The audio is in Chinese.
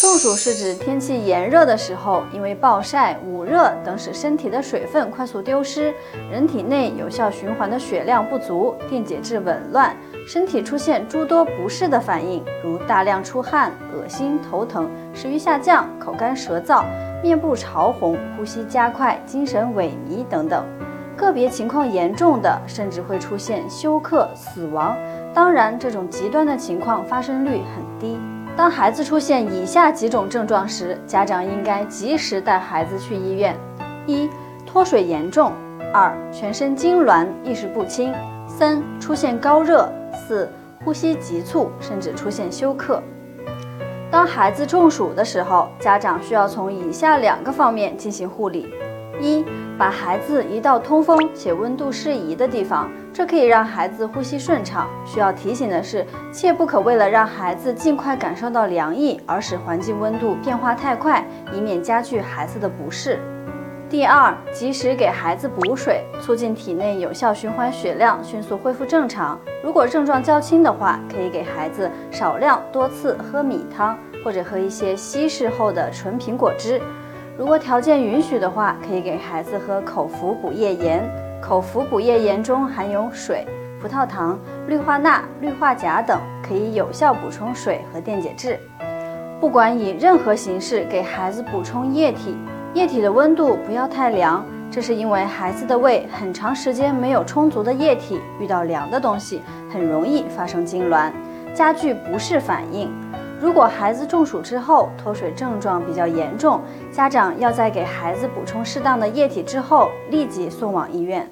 中暑是指天气炎热的时候，因为暴晒、捂热等使身体的水分快速丢失，人体内有效循环的血量不足，电解质紊乱，身体出现诸多不适的反应，如大量出汗、恶心、头疼、食欲下降、口干舌燥、面部潮红、呼吸加快、精神萎靡等等。个别情况严重的，甚至会出现休克、死亡。当然，这种极端的情况发生率很低。当孩子出现以下几种症状时，家长应该及时带孩子去医院：一、脱水严重；二、全身痉挛、意识不清；三、出现高热；四、呼吸急促，甚至出现休克。当孩子中暑的时候，家长需要从以下两个方面进行护理：一、把孩子移到通风且温度适宜的地方。这可以让孩子呼吸顺畅。需要提醒的是，切不可为了让孩子尽快感受到凉意而使环境温度变化太快，以免加剧孩子的不适。第二，及时给孩子补水，促进体内有效循环血量，迅速恢复正常。如果症状较轻的话，可以给孩子少量多次喝米汤，或者喝一些稀释后的纯苹果汁。如果条件允许的话，可以给孩子喝口服补液盐。口服补液盐中含有水、葡萄糖、氯化钠、氯化钾等，可以有效补充水和电解质。不管以任何形式给孩子补充液体，液体的温度不要太凉，这是因为孩子的胃很长时间没有充足的液体，遇到凉的东西很容易发生痉挛，加剧不适反应。如果孩子中暑之后脱水症状比较严重，家长要在给孩子补充适当的液体之后，立即送往医院。